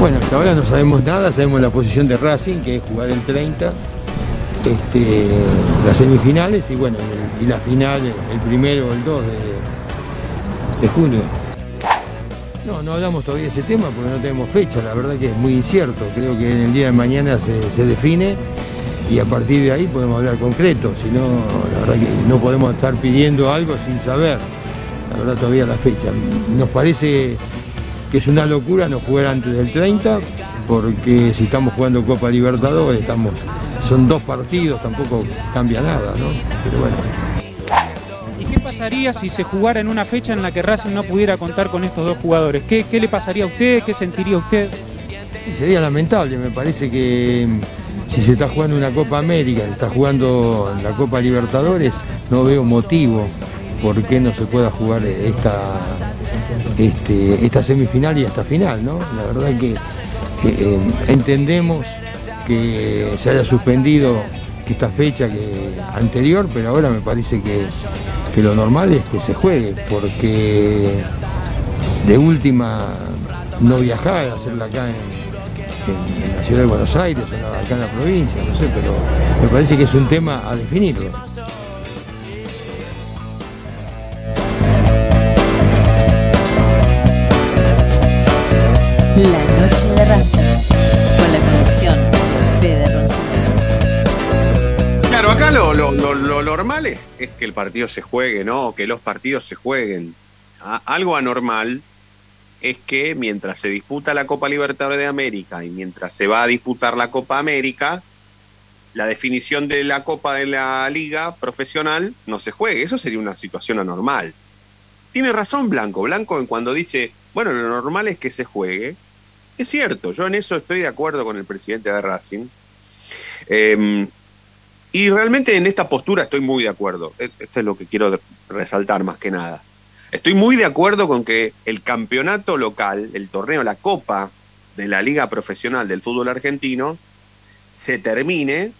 Bueno, hasta ahora no sabemos nada, sabemos la posición de Racing, que es jugar el 30, este, las semifinales y bueno, y la final el primero o el 2 de, junio. No, no hablamos todavía de ese tema porque no tenemos fecha, la verdad que es muy incierto, creo que en el día de mañana se, se define y a partir de ahí podemos hablar concreto, si no, la verdad que no podemos estar pidiendo algo sin saber, la verdad todavía la fecha. Nos parece que es una locura no jugar antes del 30, porque si estamos jugando Copa Libertadores, estamos, son dos partidos, tampoco cambia nada, ¿no? Pero bueno. ¿Y qué pasaría si se jugara en una fecha en la que Racing no pudiera contar con estos dos jugadores? ¿Qué, le pasaría a usted? ¿Qué sentiría usted? sería lamentable, me parece que mm, si se está jugando una Copa América, se está jugando la Copa Libertadores, no veo motivo por qué no se pueda jugar esta, este, esta semifinal y esta final, ¿no? La verdad que eh, entendemos que se haya suspendido esta fecha que, anterior, pero ahora me parece que, lo normal es que se juegue, porque de última no viajar, hacerla acá en, la ciudad de Buenos Aires acá en la provincia, no sé, pero me parece que es un tema a definirlo. La noche de Racing, con la conducción de Fede Roncino. Claro, acá lo, normal es, que el partido se juegue, ¿no? Que los partidos se jueguen. algo anormal es que mientras se disputa la Copa Libertadores de América y mientras se va a disputar la Copa América, la definición de la Copa de la Liga profesional no se juegue. Eso sería una situación anormal. Tiene razón Blanco. Blanco cuando dice, bueno, lo normal es que se juegue. Es cierto, yo en eso estoy de acuerdo con el presidente de Racing. Em, y realmente en esta postura estoy muy de acuerdo. E, esto es lo que quiero resaltar más que nada. Estoy muy de acuerdo con que el campeonato local, el torneo, la copa de la Liga Profesional del Fútbol Argentino, se termine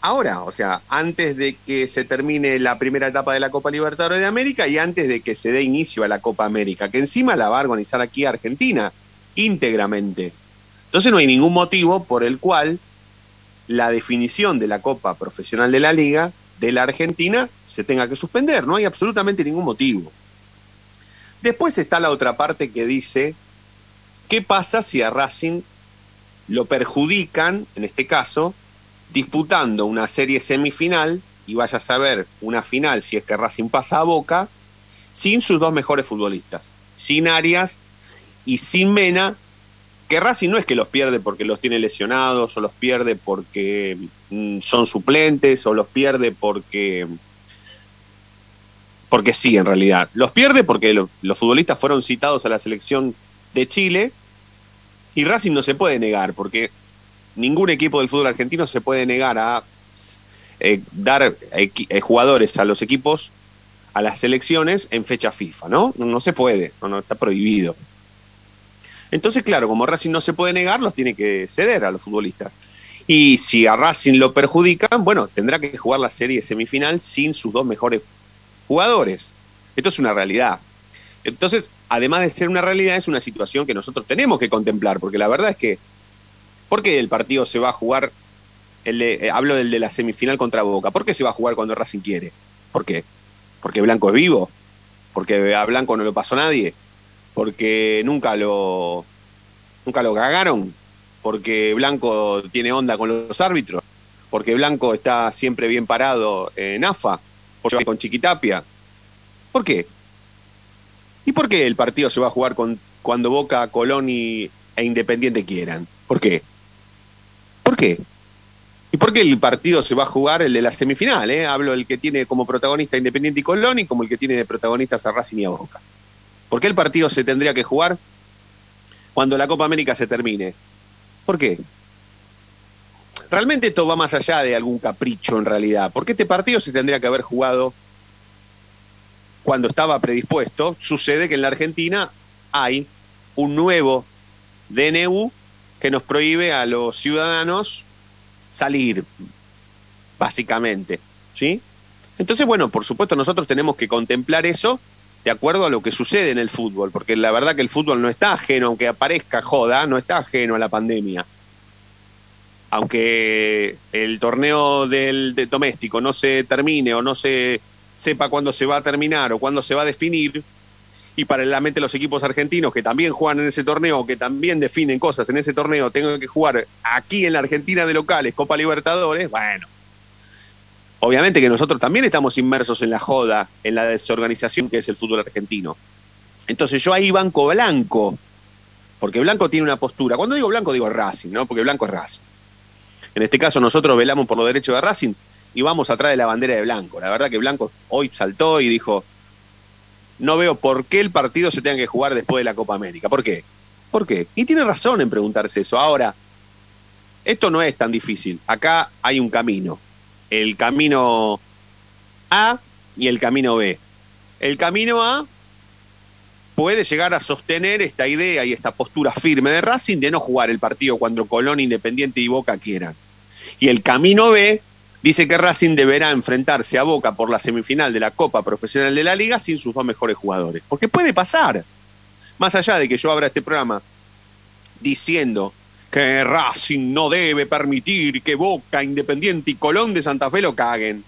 ahora, o sea, antes de que se termine la primera etapa de la Copa Libertadores de América y antes de que se dé inicio a la Copa América, que encima la va a organizar aquí Argentina íntegramente. Entonces no hay ningún motivo por el cual la definición de la Copa Profesional de la Liga de la Argentina se tenga que suspender, no hay absolutamente ningún motivo. Después está la otra parte que dice, ¿qué pasa si a Racing lo perjudican, en este caso, disputando una serie semifinal y vaya a saber una final si es que Racing pasa a Boca sin sus dos mejores futbolistas, sin Arias y sin Mena, que Racing no es que los pierde porque los tiene lesionados o los pierde porque mm, son suplentes o los pierde porque porque sí en realidad, los pierde porque los futbolistas fueron citados a la selección de Chile y Racing no se puede negar porque ningún equipo del fútbol argentino se puede negar a eh, dar eh, jugadores a los equipos, a las selecciones en fecha FIFA, ¿no? No, se puede, no, está prohibido. Entonces, claro, como Racing no se puede negar, los tiene que ceder a los futbolistas. Y si a Racing lo perjudican, bueno, tendrá que jugar la serie semifinal sin sus dos mejores jugadores. Esto es una realidad. Entonces, además de ser una realidad, es una situación que nosotros tenemos que contemplar, porque la verdad es que ¿Por qué el partido se va a jugar? El eh, hablo del de la semifinal contra Boca. ¿Por qué se va a jugar cuando Racing quiere? ¿Por qué? ¿Porque Blanco es vivo? ¿Porque a Blanco no lo pasó nadie? ¿Porque nunca lo, nunca lo cagaron? ¿Porque Blanco tiene onda con los árbitros? ¿Porque Blanco está siempre bien parado en AFA? ¿Porque con Chiquitapia? ¿Por qué? ¿Y por qué el partido se va a jugar con, cuando Boca, Colón y, e Independiente quieran? ¿Por qué? ¿Por qué? ¿Y por qué el partido se va a jugar el de la semifinal? Eh? Hablo del que tiene como protagonista Independiente y Colón y como el que tiene de protagonistas a Racing y a Boca. ¿Por qué el partido se tendría que jugar cuando la Copa América se termine? ¿Por qué? Realmente esto va más allá de algún capricho en realidad, porque este partido se tendría que haber jugado cuando estaba predispuesto. Sucede que en la Argentina hay un nuevo DNU que nos prohíbe a los ciudadanos salir, básicamente. ¿Sí? Entonces, bueno, por supuesto nosotros tenemos que contemplar eso de acuerdo a lo que sucede en el fútbol, porque la verdad que el fútbol no está ajeno, aunque aparezca joda, no está ajeno a la pandemia. Aunque el torneo del, doméstico no se termine o no se sepa cuándo se va a terminar o cuándo se va a definir, y paralelamente los equipos argentinos que también juegan en ese torneo, que también definen cosas en ese torneo, tengan que jugar aquí en la Argentina de locales, Copa Libertadores, bueno, obviamente que nosotros también estamos inmersos en la joda, en la desorganización que es el fútbol argentino. Entonces yo ahí banco Blanco, porque Blanco tiene una postura. Cuando digo Blanco digo Racing, ¿no? Porque Blanco es Racing. En este caso nosotros velamos por los derechos de Racing y vamos atrás de la bandera de Blanco. La verdad que Blanco hoy saltó y dijo, no veo por qué el partido se tenga que jugar después de la Copa América. ¿Por qué? ¿Por qué? Y tiene razón en preguntarse eso. Ahora, esto no es tan difícil. Acá hay un camino el camino A y el camino B. El camino A puede llegar a sostener esta idea y esta postura firme de Racing de no jugar el partido cuando Colón, Independiente y Boca quieran. Y el camino B dice que Racing deberá enfrentarse a Boca por la semifinal de la Copa Profesional de la Liga sin sus dos mejores jugadores. Porque puede pasar. Más allá de que yo abra este programa diciendo que Racing no debe permitir que Boca, Independiente y Colón de Santa Fe lo caguen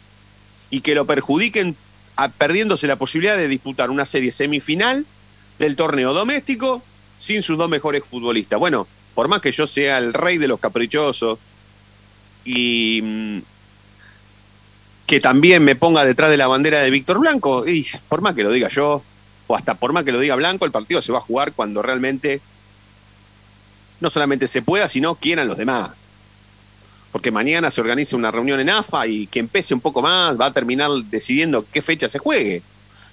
y que lo perjudiquen perdiéndose la posibilidad de disputar una serie semifinal del torneo doméstico sin sus dos mejores futbolistas. Bueno, por más que yo sea el rey de los caprichosos y mm, que también me ponga detrás de la bandera de Víctor Blanco, y por más que lo diga yo, o hasta por más que lo diga Blanco, el partido se va a jugar cuando realmente no solamente se pueda, sino quieran los demás. Porque mañana se organiza una reunión en AFA y quien pese un poco más va a terminar decidiendo qué fecha se juegue.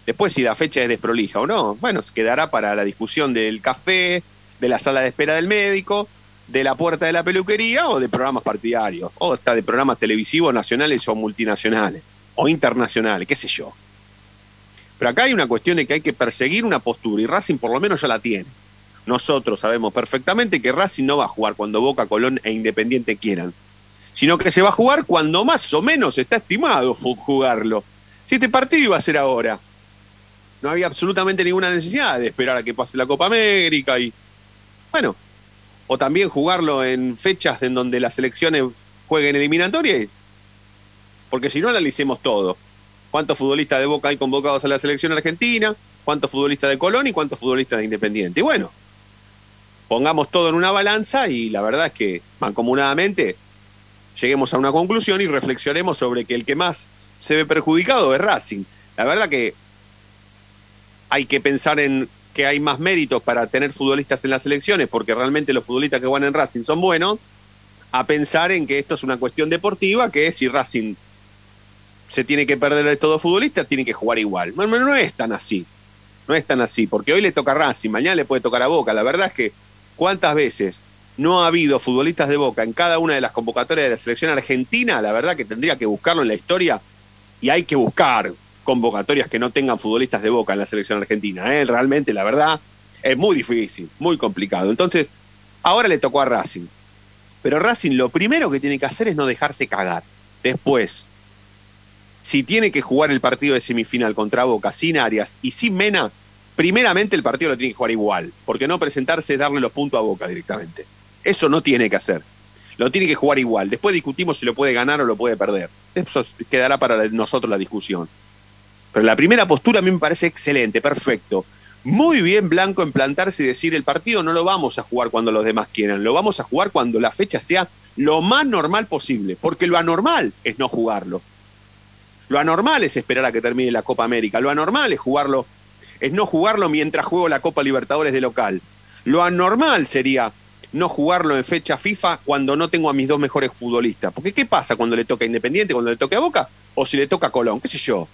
Después, si la fecha es desprolija o no, bueno, quedará para la discusión del café, de la sala de espera del médico, de la puerta de la peluquería o de programas partidarios, o hasta de programas televisivos nacionales o multinacionales, o internacionales, qué sé yo. Pero acá hay una cuestión de que hay que perseguir una postura y Racing por lo menos ya la tiene. Nosotros sabemos perfectamente que Racing no va a jugar cuando Boca, Colón e Independiente quieran, sino que se va a jugar cuando más o menos está estimado jugarlo. Si este partido iba a ser ahora, no había absolutamente ninguna necesidad de esperar a que pase la Copa América y, bueno, o también jugarlo en fechas en donde las selecciones jueguen eliminatoria, porque si no analicemos todo. ¿Cuántos futbolistas de Boca hay convocados a la selección argentina? ¿Cuántos futbolistas de Colón y cuántos futbolistas de Independiente? Y bueno, pongamos todo en una balanza y la verdad es que mancomunadamente lleguemos a una conclusión y reflexionemos sobre que el que más se ve perjudicado es Racing. La verdad que hay que pensar en que hay más méritos para tener futbolistas en las elecciones, porque realmente los futbolistas que van en Racing son buenos, a pensar en que esto es una cuestión deportiva, que si Racing se tiene que perder de todo futbolista, tiene que jugar igual. No, no es tan así, no es tan así, porque hoy le toca a Racing, mañana le puede tocar a Boca. La verdad es que ¿Cuántas veces no ha habido futbolistas de Boca en cada una de las convocatorias de la selección argentina? La verdad que tendría que buscarlo en la historia y hay que buscar convocatorias que no tengan futbolistas de Boca en la selección argentina. ¿eh? Realmente, la verdad, es muy difícil, muy complicado. Entonces, ahora le tocó a Racing. Pero Racing lo primero que tiene que hacer es no dejarse cagar. Después, si tiene que jugar el partido de semifinal contra Boca sin Arias y sin Mena, primeramente el partido lo tiene que jugar igual, porque no presentarse es darle los puntos a Boca directamente. Eso no tiene que hacer. Lo tiene que jugar igual. Después discutimos si lo puede ganar o lo puede perder. Eso quedará para nosotros la discusión. Pero la primera postura a mí me parece excelente, perfecto. Muy bien Blanco en plantarse y decir el partido no lo vamos a jugar cuando los demás quieran, lo vamos a jugar cuando la fecha sea lo más normal posible, porque lo anormal es no jugarlo. Lo anormal es esperar a que termine la Copa América, lo anormal es jugarlo es no jugarlo mientras juego la Copa Libertadores de local. Lo anormal sería no jugarlo en fecha FIFA cuando no tengo a mis dos mejores futbolistas. Porque ¿qué pasa cuando le toca Independiente, cuando le toca a Boca? O si le toca a Colón, qué sé yo.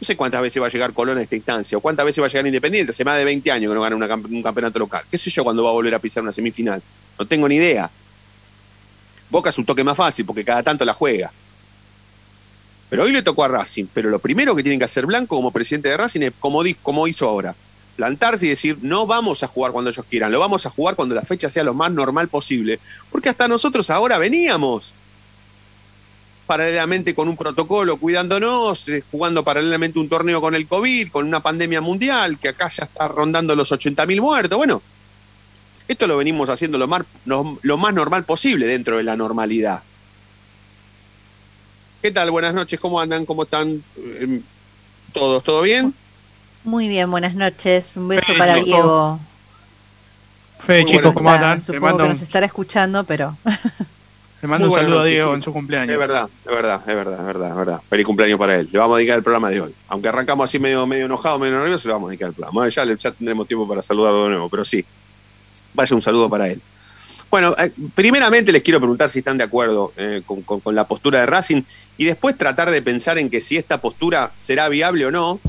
No sé cuántas veces va a llegar Colón a esta instancia, o cuántas veces va a llegar Independiente. Hace más de 20 años que no gana un campeonato local. ¿Qué sé yo cuando va a volver a pisar una semifinal? No tengo ni idea. Boca es un toque más fácil porque cada tanto la juega. Pero hoy le tocó a Racing. Pero lo primero que tiene que hacer Blanco como presidente de Racing es como, como hizo ahora. Plantarse y decir, no vamos a jugar cuando ellos quieran, lo vamos a jugar cuando la fecha sea lo más normal posible. Porque hasta nosotros ahora veníamos paralelamente con un protocolo, cuidándonos, eh, jugando paralelamente un torneo con el COVID, con una pandemia mundial, que acá ya está rondando los 80.000 muertos. Bueno, esto lo venimos haciendo lo más, lo más normal posible dentro de la normalidad. ¿Qué tal? Buenas noches, ¿cómo andan? ¿Cómo están em, todos? ¿Todo bien? Muy bien, buenas noches. Un beso para Diego. Fede, chicos, ¿cómo andan? Supongo que nos estará escuchando, pero... Le mando un saludo a Diego en su cumpleaños. Es verdad, es verdad, es verdad, es verdad, es verdad. Feliz cumpleaños para él. Le vamos a dedicar el programa de hoy. Aunque arrancamos así medio, medio enojado, medio nervioso, le vamos a dedicar el programa. Ya, ya tendremos tiempo para saludarlo de nuevo, pero sí. Vaya un saludo para él. Bueno, eh, primeramente les quiero preguntar si están de acuerdo eh, con, la postura de Racing y después tratar de pensar en que si esta postura será viable o no.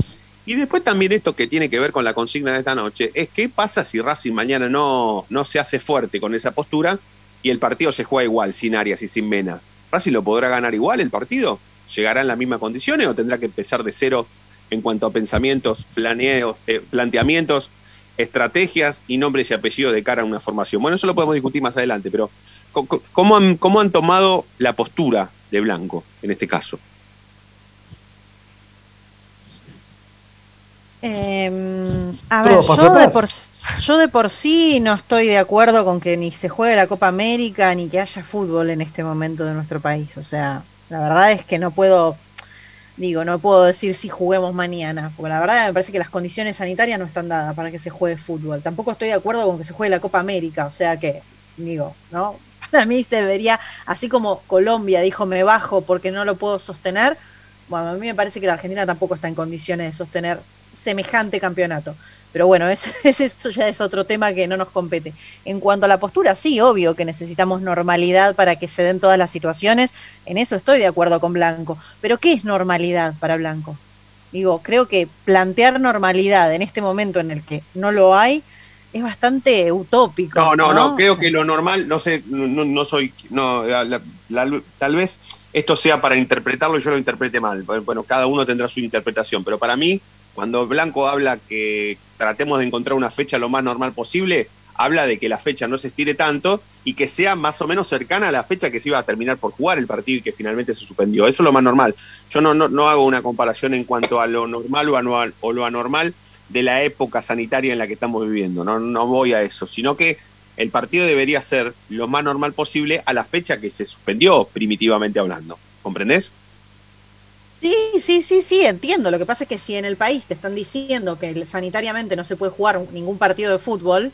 Y después también esto que tiene que ver con la consigna de esta noche, es qué pasa si Racing mañana no, no se hace fuerte con esa postura y el partido se juega igual, sin Arias y sin Mena. ¿Racing lo podrá ganar igual el partido? ¿Llegará en las mismas condiciones o tendrá que empezar de cero en cuanto a pensamientos, planeos, eh, planteamientos estrategias y nombres y apellidos de cara a una formación. Bueno, eso lo podemos discutir más adelante, pero ¿cómo han, cómo han tomado la postura de Blanco en este caso? Em, a ver, yo de, por, yo de, por, sí no estoy de acuerdo con que ni se juegue la Copa América ni que haya fútbol en este momento de nuestro país. O sea, la verdad es que no puedo Digo, no puedo decir si juguemos mañana, porque la verdad me parece que las condiciones sanitarias no están dadas para que se juegue fútbol. Tampoco estoy de acuerdo con que se juegue la Copa América, o sea que, digo, ¿no? Para mí se debería, así como Colombia dijo me bajo porque no lo puedo sostener, bueno, a mí me parece que la Argentina tampoco está en condiciones de sostener semejante campeonato. Pero bueno, ese, eso ya es otro tema que no nos compete. En cuanto a la postura, sí, obvio que necesitamos normalidad para que se den todas las situaciones. En eso estoy de acuerdo con Blanco. Pero ¿qué es normalidad para Blanco? Digo, creo que plantear normalidad en este momento en el que no lo hay es bastante utópico. No, no, no, creo que lo normal, no sé, no, soy, no, tal vez esto sea para interpretarlo y yo lo interprete mal. Bueno, cada uno tendrá su interpretación, pero para mí cuando Blanco habla que tratemos de encontrar una fecha lo más normal posible, habla de que la fecha no se estire tanto y que sea más o menos cercana a la fecha que se iba a terminar por jugar el partido y que finalmente se suspendió. Eso es lo más normal. Yo no, no, hago una comparación en cuanto a lo normal o, anual, o lo anormal de la época sanitaria en la que estamos viviendo. No, no voy a eso, sino que el partido debería ser lo más normal posible a la fecha que se suspendió, primitivamente hablando. ¿Comprendés? Sí, sí, sí, sí, entiendo. Lo que pasa es que si en el país te están diciendo que sanitariamente no se puede jugar ningún partido de fútbol,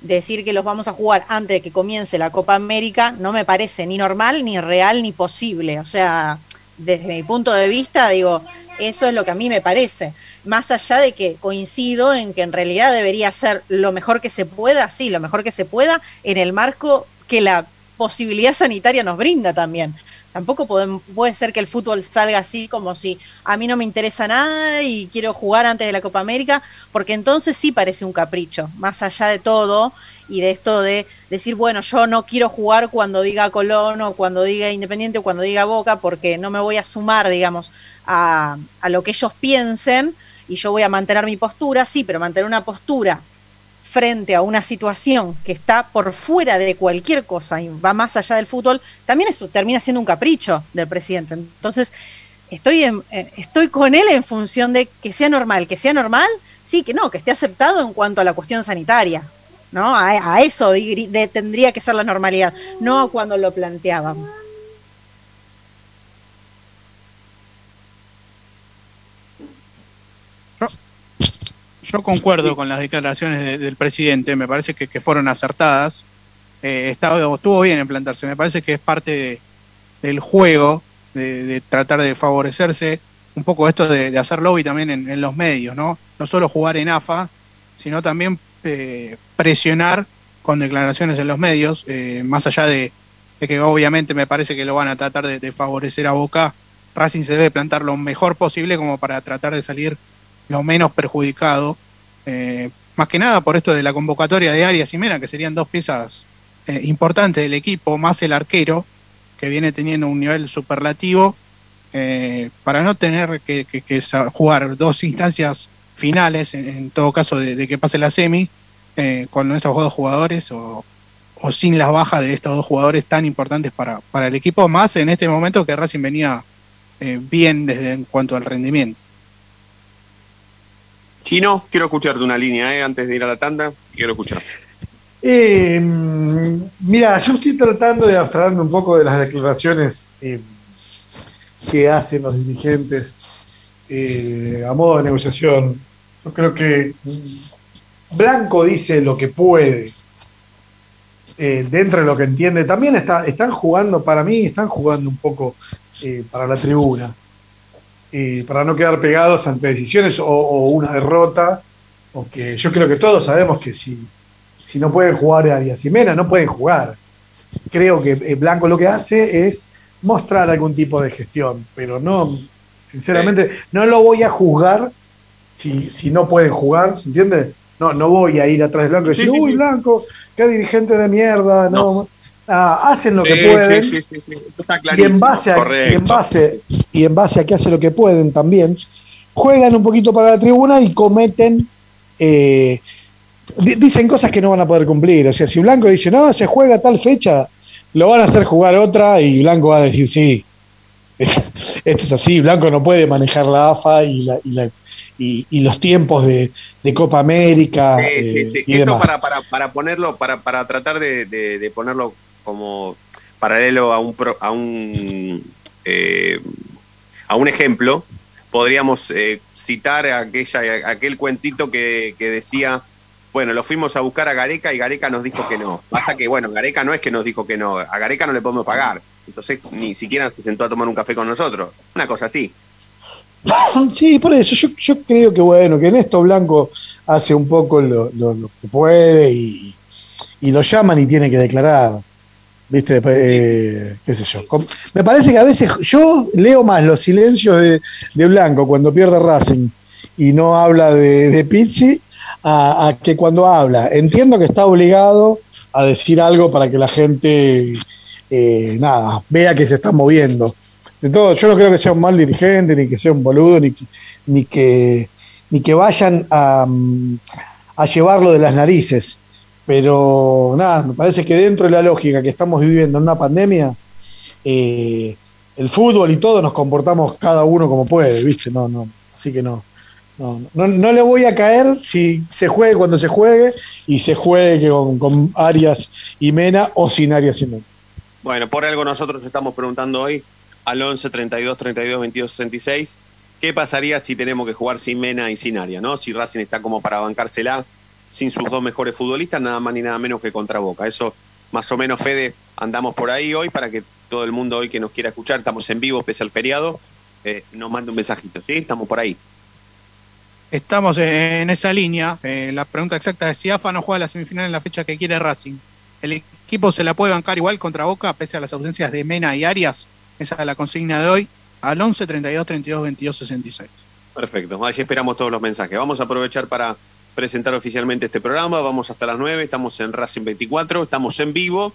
decir que los vamos a jugar antes de que comience la Copa América no me parece ni normal, ni real, ni posible. O sea, desde mi punto de vista, digo, eso es lo que a mí me parece. Más allá de que coincido en que en realidad debería ser lo mejor que se pueda, sí, lo mejor que se pueda, en el marco que la posibilidad sanitaria nos brinda también. Tampoco puede ser que el fútbol salga así como si a mí no me interesa nada y quiero jugar antes de la Copa América, porque entonces sí parece un capricho, más allá de todo y de esto de decir, bueno, yo no quiero jugar cuando diga Colón o cuando diga Independiente o cuando diga Boca, porque no me voy a sumar, digamos, a, a lo que ellos piensen y yo voy a mantener mi postura, sí, pero mantener una postura frente a una situación que está por fuera de cualquier cosa y va más allá del fútbol, también eso termina siendo un capricho del presidente. Entonces, estoy, en, eh, estoy con él en función de que sea normal, que sea normal, sí, que no, que esté aceptado en cuanto a la cuestión sanitaria. ¿no? A, eso tendría que ser la normalidad, no a cuando lo planteábamos. Yo concuerdo con las declaraciones del presidente, me parece que, fueron acertadas. Eh, estuvo bien en plantarse, me parece que es parte del juego, de, tratar de favorecerse un poco esto de, hacer lobby también en, los medios, ¿no? No solo jugar en AFA, sino también eh, presionar con declaraciones en los medios, eh, más allá de, que obviamente me parece que lo van a tratar de, de favorecer a Boca, Racing se debe plantar lo mejor posible como para tratar de salir lo menos perjudicado, eh, más que nada por esto de la convocatoria de Arias y Mena, que serían dos piezas eh, importante del equipo, más el arquero, que viene teniendo un nivel superlativo, eh, para no tener que, jugar dos instancias finales, en, todo caso de, que pase la semi, con estos dos jugadores o, sin las bajas de estos dos jugadores tan importantes para, para el equipo, más en este momento que Racing venía bien desde en cuanto al rendimiento. Chino, quiero escucharte una línea antes de ir a la tanda, quiero escuchar. Eh, mira, yo estoy tratando de abstraerme un poco de las declaraciones eh, que hacen los dirigentes eh, a modo de negociación. Yo creo que Blanco dice lo que puede, dentro de lo que entiende. También está, están jugando, para mí, están jugando un poco para la tribuna, para no quedar pegados ante decisiones o, o una derrota. Porque yo creo que todos sabemos que si si no pueden jugar Arias y Mena, no pueden jugar. Creo que eh, Blanco lo que hace es mostrar algún tipo de gestión, pero no, sinceramente, no lo voy a juzgar si, si no pueden jugar, ¿se entiende? No, no voy a ir atrás de Blanco y decir, uy, Blanco, qué dirigente de mierda, no. Ah, hacen lo que pueden y en base a, y en base y en base a que hacen lo que pueden también juegan un poquito para la tribuna y cometen eh, dicen cosas que no van a poder cumplir. O sea, si Blanco dice, no, se juega tal fecha, lo van a hacer jugar otra y Blanco va a decir, sí, esto es así, Blanco no puede manejar la AFA y, la, y, y, los tiempos de, Copa América. Eh, esto para, para, para, ponerlo, para, para tratar de, ponerlo como paralelo a un, a un, eh, a un ejemplo, podríamos eh, citar aquella, aquel cuentito que, que decía bueno, lo fuimos a buscar a Gareca y Gareca nos dijo que no. Pasa que, bueno, Gareca no es que nos dijo que no, a Gareca no le podemos pagar. Entonces ni siquiera se sentó a tomar un café con nosotros. Una cosa así. Sí, por eso yo, yo creo que, bueno, que en esto Blanco hace un poco lo, que puede y, lo llaman y tiene que declarar. ¿Viste? Eh, ¿Qué sé yo? Me parece que a veces yo leo más los silencios de, Blanco cuando pierde Racing y no habla de, de Pizzi a, que cuando habla, entiendo que está obligado a decir algo para que la gente, eh, nada, vea que se está moviendo. De todo, yo no creo que sea un mal dirigente, ni que sea un boludo, ni, ni, que, ni que vayan a, a llevarlo de las narices. Pero nada, me parece que dentro de la lógica que estamos viviendo en una pandemia, eh, el fútbol y todo nos comportamos cada uno como puede, ¿viste? No, no, así que no. No, no, le voy a caer si se juegue cuando se juegue y se juegue con, Arias y Mena o sin Arias y Mena. Bueno, por algo nosotros estamos preguntando hoy al 11 32 32 22 66 qué pasaría si tenemos que jugar sin Mena y sin Arias, ¿no? Si Racing está como para bancársela sin sus dos mejores futbolistas, nada más ni nada menos que contra Boca. Eso más o menos, Fede, andamos por ahí hoy para que todo el mundo hoy que nos quiera escuchar, estamos en vivo pese al feriado, eh, nos mande un mensajito, ¿sí? Estamos por ahí. Estamos en esa línea. Eh, la pregunta exacta es si AFA no juega la semifinal en la fecha que quiere Racing. ¿El equipo se la puede bancar igual contra Boca pese a las ausencias de Mena y Arias? Esa es la consigna de hoy al 11 32 32 22 66. Perfecto, allí esperamos todos los mensajes. Vamos a aprovechar para presentar oficialmente este programa. Vamos hasta las 9, estamos en Racing 24, estamos en vivo,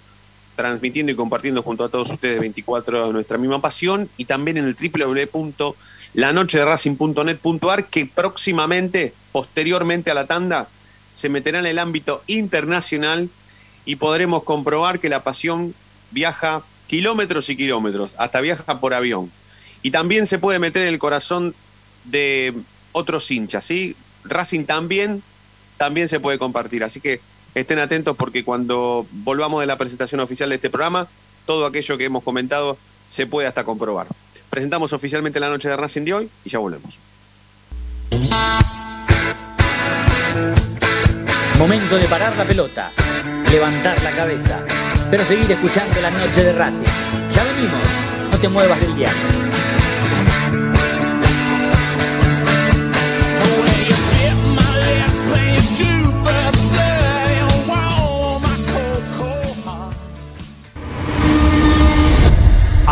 transmitiendo y compartiendo junto a todos ustedes 24 nuestra misma pasión y también en el www la noche de Racing.net.ar, que próximamente, posteriormente a la tanda, se meterá en el ámbito internacional y podremos comprobar que la pasión viaja kilómetros y kilómetros, hasta viaja por avión. Y también se puede meter en el corazón de otros hinchas, ¿sí? Racing también, también se puede compartir. Así que estén atentos porque cuando volvamos de la presentación oficial de este programa, todo aquello que hemos comentado se puede hasta comprobar. Presentamos oficialmente la noche de Racing de hoy y ya volvemos. Momento de parar la pelota, levantar la cabeza, pero seguir escuchando la noche de Racing. Ya venimos, no te muevas del diablo.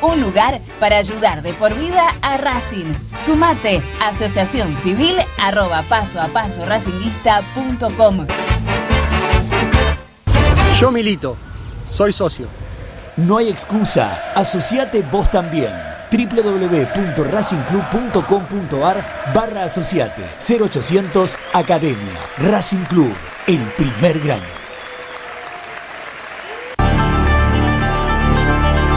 Un lugar para ayudar de por vida a Racing. Sumate, asociación civil arroba paso a paso racinguista.com. Yo milito, soy socio. No hay excusa, asociate vos también www.racingclub.com.ar barra asociate 0800 Academia Racing Club, el primer grande.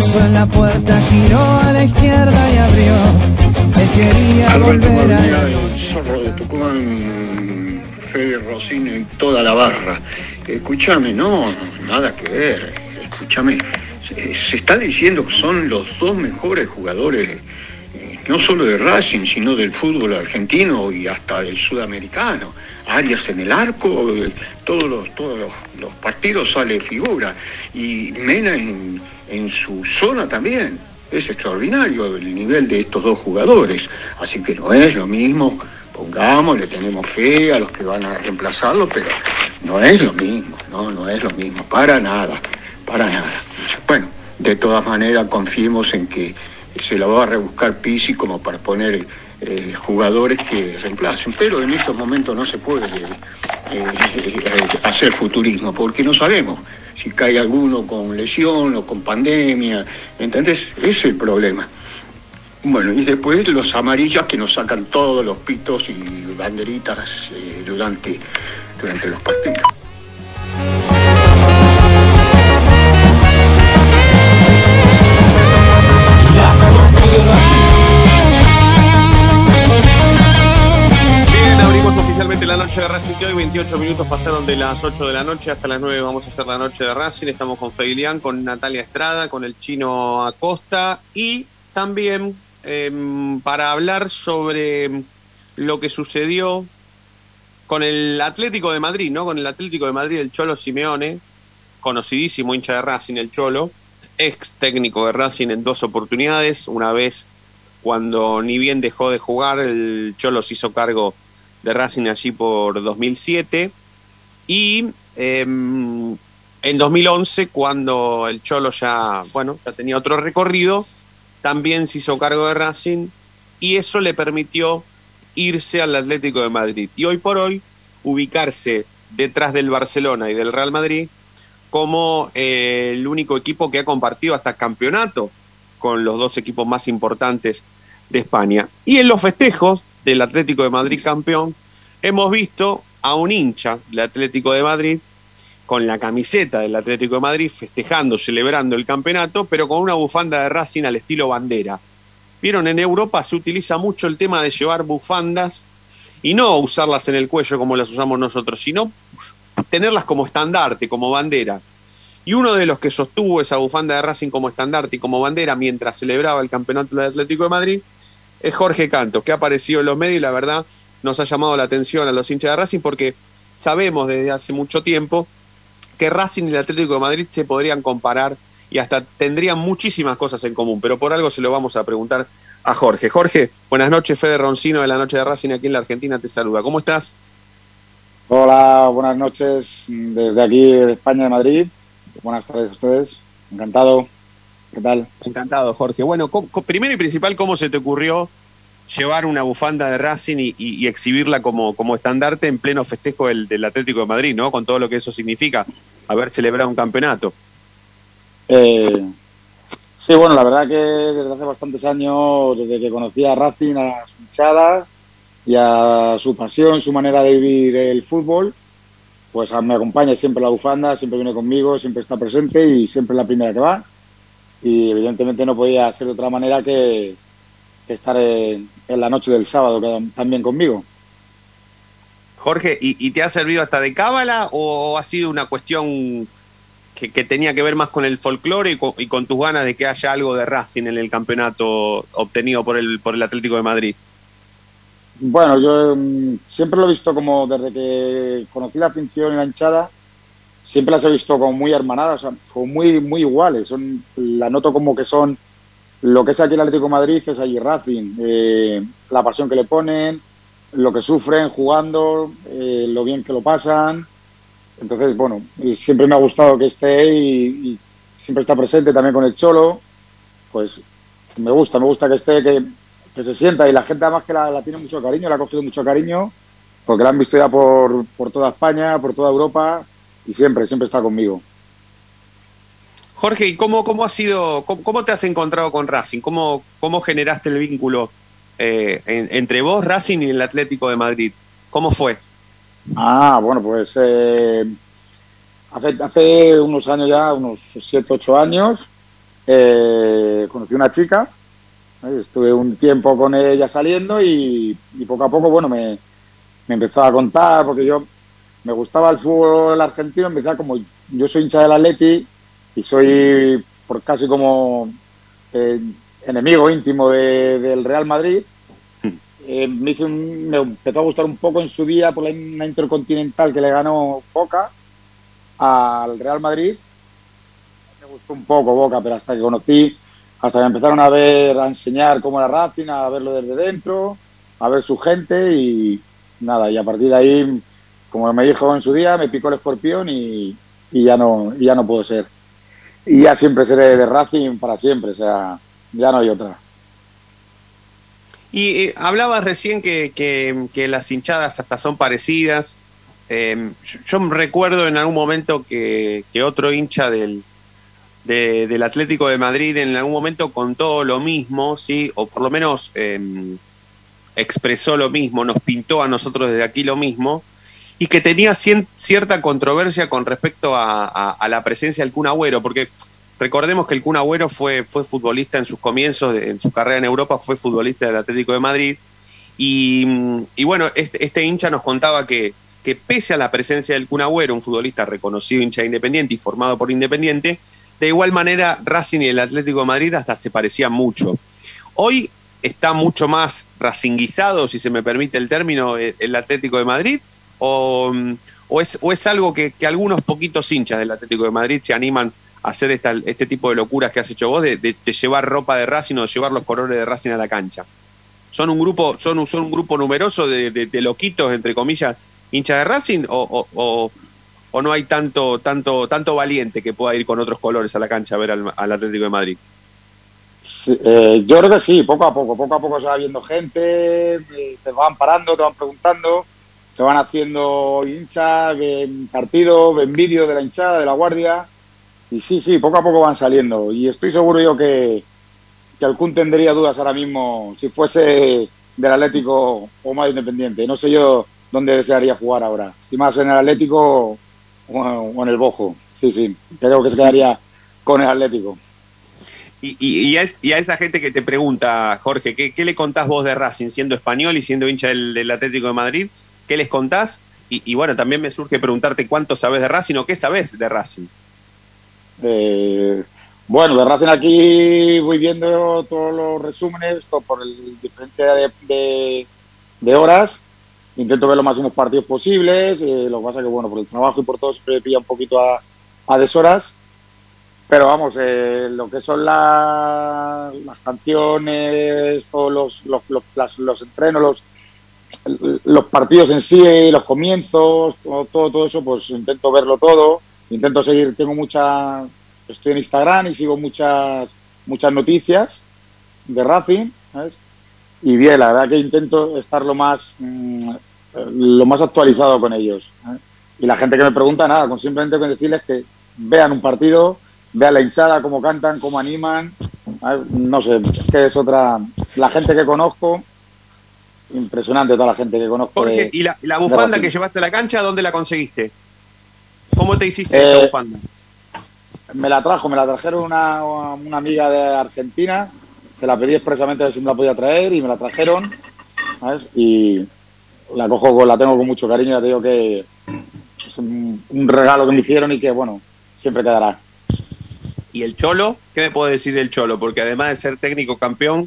Puso en la puerta, giró a la izquierda y abrió. Él quería volver a la el zorro de Tucumán, Fede Rosini y toda la barra. Escúchame, no, nada que ver. Escúchame, se, se está diciendo que son los dos mejores jugadores no solo de Racing, sino del fútbol argentino y hasta del sudamericano. Arias en el arco, todos los, todos los, los partidos sale figura. Y Mena en, en su zona también. Es extraordinario el nivel de estos dos jugadores. Así que no es lo mismo, pongamos, le tenemos fe a los que van a reemplazarlo, pero no es lo mismo, no, no es lo mismo, para nada, para nada. Bueno, de todas maneras confiemos en que se la va a rebuscar Pisi como para poner eh, jugadores que reemplacen, pero en estos momentos no se puede eh, eh, hacer futurismo, porque no sabemos si cae alguno con lesión o con pandemia, ¿entendés? Ese es el problema. Bueno, y después los amarillas que nos sacan todos los pitos y banderitas durante, durante los partidos. 18 minutos pasaron de las 8 de la noche hasta las 9 vamos a hacer la noche de Racing. Estamos con Feilián, con Natalia Estrada, con el chino Acosta y también em, para hablar sobre lo que sucedió con el Atlético de Madrid, ¿no? Con el Atlético de Madrid, el Cholo Simeone, conocidísimo hincha de Racing, el Cholo, ex técnico de Racing en dos oportunidades, una vez cuando ni bien dejó de jugar, el Cholo se hizo cargo de Racing allí por 2007 y em, en 2011 cuando el Cholo ya, bueno, ya tenía otro recorrido, también se hizo cargo de Racing y eso le permitió irse al Atlético de Madrid y hoy por hoy ubicarse detrás del Barcelona y del Real Madrid como eh, el único equipo que ha compartido hasta campeonato con los dos equipos más importantes de España. Y en los festejos del Atlético de Madrid campeón, hemos visto a un hincha del Atlético de Madrid con la camiseta del Atlético de Madrid festejando, celebrando el campeonato, pero con una bufanda de Racing al estilo bandera. Vieron, en Europa se utiliza mucho el tema de llevar bufandas y no usarlas en el cuello como las usamos nosotros, sino tenerlas como estandarte, como bandera. Y uno de los que sostuvo esa bufanda de Racing como estandarte y como bandera mientras celebraba el campeonato del Atlético de Madrid es Jorge Cantos, que ha aparecido en los medios y la verdad nos ha llamado la atención a los hinchas de Racing porque sabemos desde hace mucho tiempo que Racing y el Atlético de Madrid se podrían comparar y hasta tendrían muchísimas cosas en común, pero por algo se lo vamos a preguntar a Jorge. Jorge, buenas noches, Fede Roncino de la Noche de Racing aquí en la Argentina te saluda. ¿Cómo estás? Hola, buenas noches desde aquí de España, de Madrid. Buenas tardes a ustedes. Encantado. ¿Qué tal? Encantado, Jorge. Bueno, primero y principal, ¿cómo se te ocurrió llevar una bufanda de Racing y, y- y exhibirla como, como estandarte en pleno festejo del, del Atlético de Madrid, ¿no? Con todo lo que eso significa, haber celebrado un campeonato. Eh, sí, bueno, la verdad que desde hace bastantes años, desde que conocí a Racing, a su hinchada y a su pasión, su manera de vivir el fútbol, pues me acompaña siempre la bufanda, siempre viene conmigo, siempre está presente y siempre es la primera que va. Y evidentemente no podía ser de otra manera que, que estar en, en la noche del sábado también conmigo. Jorge, ¿y, y te ha servido hasta de cábala o ha sido una cuestión que, que tenía que ver más con el folclore y con, y con tus ganas de que haya algo de Racing en el campeonato obtenido por el, por el Atlético de Madrid? Bueno, yo mm, siempre lo he visto como desde que conocí la afición y la hinchada, siempre las he visto como muy hermanadas, o sea, como muy, muy iguales. Son, la noto como que son lo que es aquí el Atlético Madrid, es allí Racing. Eh, la pasión que le ponen, lo que sufren jugando, eh, lo bien que lo pasan. Entonces, bueno, siempre me ha gustado que esté y, y siempre está presente también con el Cholo. Pues me gusta, me gusta que esté, que, que se sienta y la gente además que la, la tiene mucho cariño, la ha cogido mucho cariño, porque la han visto ya por, por toda España, por toda Europa y siempre, siempre está conmigo. Jorge, ¿y cómo, cómo ha sido, cómo, cómo te has encontrado con Racing? ¿Cómo, cómo generaste el vínculo eh, en- entre vos, Racing y el Atlético de Madrid? ¿Cómo fue? Ah, bueno, pues eh, hace, hace unos años ya, unos 7, 8 años, eh, conocí una chica, ¿eh? estuve un tiempo con ella saliendo y, y poco a poco, bueno, me, me empezó a contar, porque yo me gustaba el fútbol argentino, empecé como yo soy hincha del Atleti y soy por casi como eh, enemigo íntimo de- del Real Madrid. Eh, me, hizo un- me empezó a gustar un poco en su día por la una intercontinental que le ganó Boca al Real Madrid. Me gustó un poco Boca, pero hasta que conocí, hasta que me empezaron a ver, a enseñar cómo era Racing, a verlo desde dentro, a ver su gente y nada, y a partir de ahí, como me dijo en su día, me picó el escorpión y, ya no, ya no puedo ser. Y ya siempre seré de Racing para siempre, o sea, ya no hay otra. Y eh, hablabas recién que, que- las hinchadas hasta son parecidas. Eh, yo, recuerdo en algún momento que, que otro hincha del, de- del Atlético de Madrid en algún momento contó lo mismo, ¿sí? o por lo menos eh, expresó lo mismo, nos pintó a nosotros desde aquí lo mismo, y que tenía cierta controversia con respecto a, la presencia del Kun porque recordemos que el Kun fue, fue futbolista en sus comienzos, en su carrera en Europa, fue futbolista del Atlético de Madrid, y, bueno, este, este hincha nos contaba que, que pese a la presencia del Kun un futbolista reconocido hincha de Independiente y formado por Independiente, de igual manera Racing y el Atlético de Madrid hasta se parecían mucho. Hoy está mucho más racinguizado, si se me permite el término, el Atlético de Madrid, o, es, o es algo que, algunos poquitos hinchas del Atlético de Madrid se animan a hacer este tipo de locuras que has hecho vos, de, llevar ropa de Racing o de llevar los colores de Racing a la cancha. ¿Son un grupo, son, un- son un grupo numeroso de, de- loquitos, entre comillas, hinchas de Racing, o, o- no hay tanto, tanto, tanto valiente que pueda ir con otros colores a la cancha a ver al, Atlético de Madrid? Eh, yo creo que sí, poco a poco, poco a poco se va viendo gente, eh, te van parando, te van preguntando, se van haciendo hinchas, ven partidos, ven de la hinchada, de la guardia, y sí, sí, poco a poco van saliendo. Y estoy seguro yo que, que Alcún tendría dudas ahora mismo si fuese del Atlético o más independiente. No sé yo dónde desearía jugar ahora, si más en el Atlético o, en el Bojo. Sí, sí, creo que se quedaría con el Atlético. Y, a, es- y a esa gente que te pregunta, Jorge, ¿qué, qué le contás vos de Racing, siendo español y siendo hincha del, del Atlético de Madrid? ¿Qué les contás? Y, y bueno, también me surge preguntarte cuánto sabes de Racing o qué sabes de Racing. Eh, bueno, de Racing aquí voy viendo todos los resúmenes todo por el diferencia de, de- de horas. Intento ver los máximos partidos posibles. eh, lo que pasa que, bueno, por el trabajo y por todo siempre pilla un poquito a, a deshoras. Pero vamos, eh, lo que son la- las canciones, todos los, los, los, las- los entrenos, los, los partidos en sí, los comienzos, todo, todo, todo eso, pues intento verlo todo. Intento seguir, tengo mucha, estoy en Instagram y sigo muchas, muchas noticias de Racing, ¿sabes? Y bien, la verdad que intento estar lo más, mm, lo más actualizado con ellos. ¿eh? Y la gente que me pregunta, nada, con simplemente con decirles que vean un partido, vean la hinchada, cómo cantan, cómo animan. ¿sabes? No sé, es que es otra. La gente que conozco, impresionante toda la gente que conozco. de- ¿y la, bufanda que llevaste a la cancha, dónde la conseguiste? ¿Cómo te hiciste Eh, esta bufanda? Me la trajo, me la trajeron una, una amiga de Argentina, se la pedí expresamente a ver si me la podía traer y me la trajeron, ¿sabes? Y la cojo, con- la tengo con mucho cariño, ya te digo que es un, un regalo que me hicieron y que, bueno, siempre quedará. ¿Y el Cholo? ¿Qué me puede decir el Cholo? Porque además de ser técnico campeón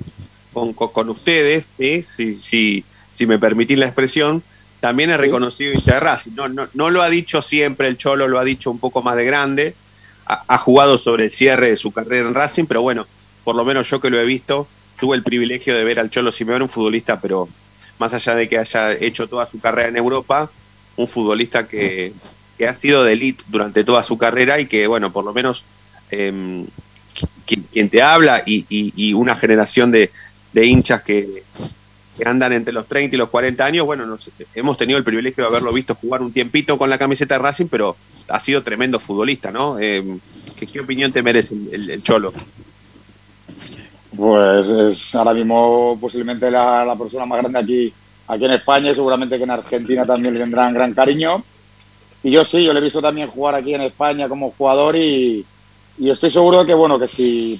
con, con- con ustedes, si, si, si me permitís la expresión, también es reconocido hincha de Racing. No, no, no lo ha dicho siempre el Cholo, lo ha dicho un poco más de grande. Ha, ha jugado sobre el cierre de su carrera en Racing, pero bueno, por lo menos yo que lo he visto, tuve el privilegio de ver al Cholo Simeone, un futbolista, pero más allá de que haya hecho toda su carrera en Europa, un futbolista que, que ha sido de elite durante toda su carrera y que, bueno, por lo menos eh, quien, quien te habla y, y- y una generación de, de hinchas que, que andan entre los 30 y los 40 años, bueno, nos- hemos tenido el privilegio de haberlo visto jugar un tiempito con la camiseta de Racing, pero ha sido tremendo futbolista, ¿no? Eh, ¿qué, opinión te merece el, el- Cholo? Pues es ahora mismo posiblemente la, la persona más grande aquí, aquí en España y seguramente que en Argentina también le tendrán gran cariño. Y yo sí, yo le he visto también jugar aquí en España como jugador y, y estoy seguro de que, bueno, que si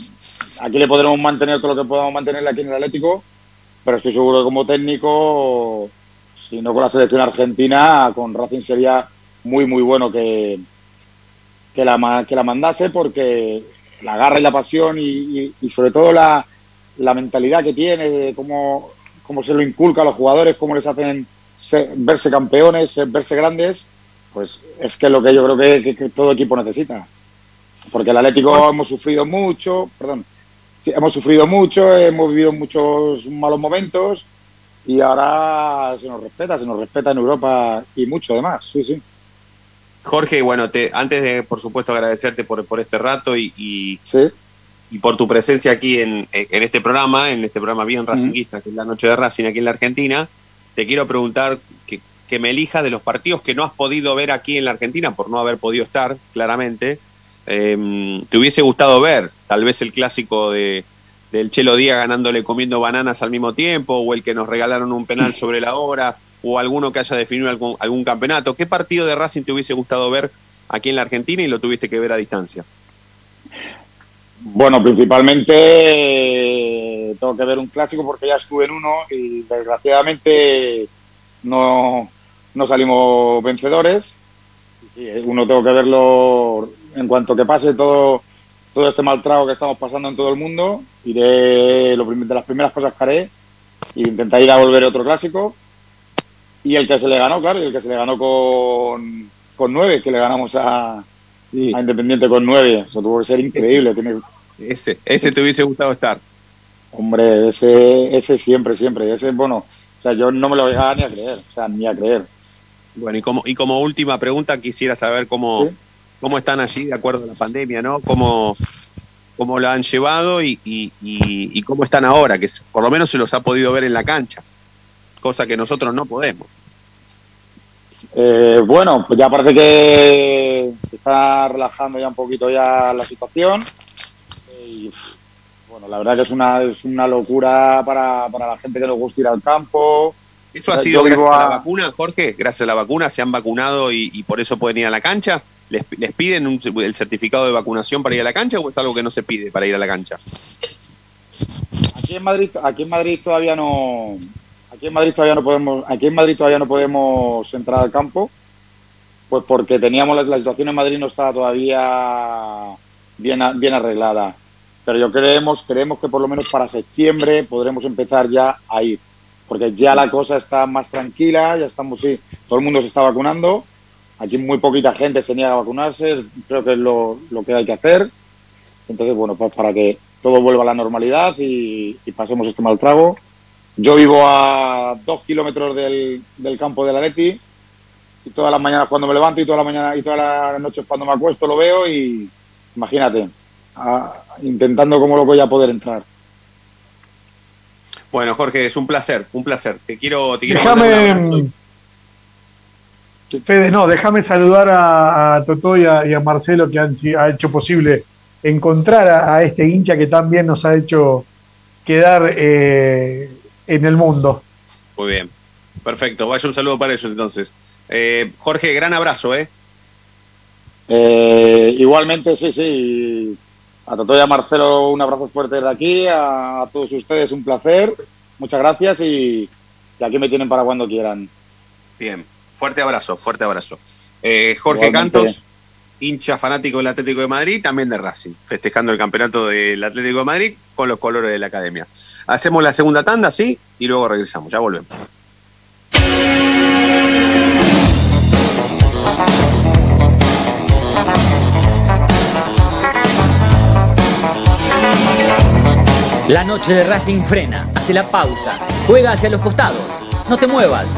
aquí le podremos mantener todo lo que podamos mantenerle aquí en el Atlético, pero estoy seguro que como técnico, si no con la selección argentina, con Racing sería muy, muy bueno que, que, la, que la mandase porque la garra y la pasión y, sobre todo la, la mentalidad que tiene, de cómo, cómo se lo inculca a los jugadores, cómo les hacen se- verse campeones, se- verse grandes, pues es que es lo que yo creo que todo equipo necesita. Porque el Atlético hemos sufrido mucho, perdón, hemos sufrido mucho, hemos vivido muchos malos momentos y ahora se nos respeta, se nos respeta en Europa y mucho además, sí, sí. Jorge, bueno, te, antes de, por supuesto, agradecerte por, por este rato y, y, Sí. y por tu presencia aquí en, en este programa, en este programa bien racinguista, que es la noche de Racing aquí en la Argentina, te quiero preguntar que, que me elijas de los partidos que no has podido ver aquí en la Argentina, por no haber podido estar, claramente. Eh, ¿Te hubiese gustado ver tal vez el clásico de, del Chelo Díaz ganándole comiendo bananas al mismo tiempo, o el que nos regalaron un penal sobre la hora, o alguno que haya definido algún, algún campeonato? ¿Qué partido de Racing te hubiese gustado ver aquí en la Argentina y lo tuviste que ver a distancia? Bueno, principalmente eh, tengo que ver un clásico porque ya estuve en uno y desgraciadamente no, no salimos vencedores. Sí, uno tengo que verlo en cuanto que pase todo, todo este mal trago que estamos pasando en todo el mundo. Iré, lo de las primeras cosas que haré, y intentar ir a volver otro clásico. Y el que se le ganó, claro, y el que se le ganó con, con nueve, que le ganamos a, a Independiente con nueve. Eso tuvo que ser increíble. Tiene, Ese, ese te hubiese gustado estar. Hombre, ese, ese siempre, siempre. Ese, bueno, o sea, yo no me lo voy a ni a creer, o sea, ni a creer. Bueno, y como, y como última pregunta, quisiera saber cómo, cómo están allí de acuerdo a la pandemia, ¿no? ¿Cómo, cómo la han llevado y, y, y- y cómo están ahora? Que por lo menos se los ha podido ver en la cancha, cosa que nosotros no podemos. Eh, bueno, pues ya parece que se está relajando ya un poquito ya la situación. Y, pff, bueno, la verdad que es una, es una locura para, para la gente que nos gusta ir al campo. ¿Eso ha sido gracias a la vacuna, Jorge? ¿Gracias a la vacuna se han vacunado y, y por eso pueden ir a la cancha? ¿Les, les piden el certificado de vacunación para ir a la cancha o es algo que no se pide para ir a la cancha? Aquí en Madrid, aquí en Madrid todavía no, aquí en Madrid todavía no podemos, aquí en Madrid todavía no podemos entrar al campo, pues porque teníamos la, la situación en Madrid no estaba todavía bien, bien arreglada. Pero yo creemos, creemos que por lo menos para septiembre podremos empezar ya a ir, porque ya la cosa está más tranquila, ya estamos, sí, todo el mundo se está vacunando, aquí muy poquita gente se niega a vacunarse, creo que es lo, lo que hay que hacer. Entonces, bueno, pues para que todo vuelva a la normalidad y, y pasemos este mal trago. Yo vivo a dos kilómetros del, del campo del Atleti y todas las mañanas cuando me levanto y todas las mañanas y todas las noches cuando me acuesto lo veo y imagínate, a- intentando como loco ya poder entrar. Bueno, Jorge, es un placer, un placer. Te quiero, te quiero. Déjame. Fede, no, déjame saludar a, a Totó y a, y a Marcelo que han ha hecho posible encontrar a, a este hincha que también nos ha hecho quedar eh, en el mundo. Muy bien. Perfecto. Vaya un saludo para ellos entonces. Eh, Jorge, gran abrazo, ¿eh? Eh, igualmente, sí, sí. A Toto y a Marcelo un abrazo fuerte desde aquí, a, a todos ustedes un placer, muchas gracias y, y aquí me tienen para cuando quieran. Bien. Fuerte abrazo, fuerte abrazo. Eh, Jorge Igualmente. Cantos, hincha fanático del Atlético de Madrid, también de Racing, festejando el campeonato del Atlético de Madrid con los colores de la academia. Hacemos la segunda tanda, sí, y luego regresamos. Ya volvemos. La noche de Racing frena, hace la pausa, juega hacia los costados. No te muevas,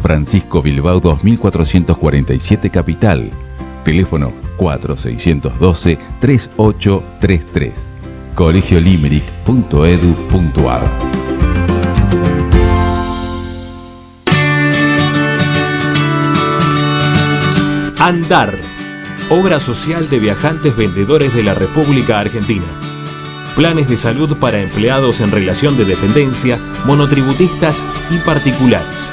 Francisco Bilbao 2447 Capital. Teléfono 4612-3833. colegiolimerick.edu.ar Andar, obra social de viajantes vendedores de la República Argentina. Planes de salud para empleados en relación de dependencia, monotributistas y particulares.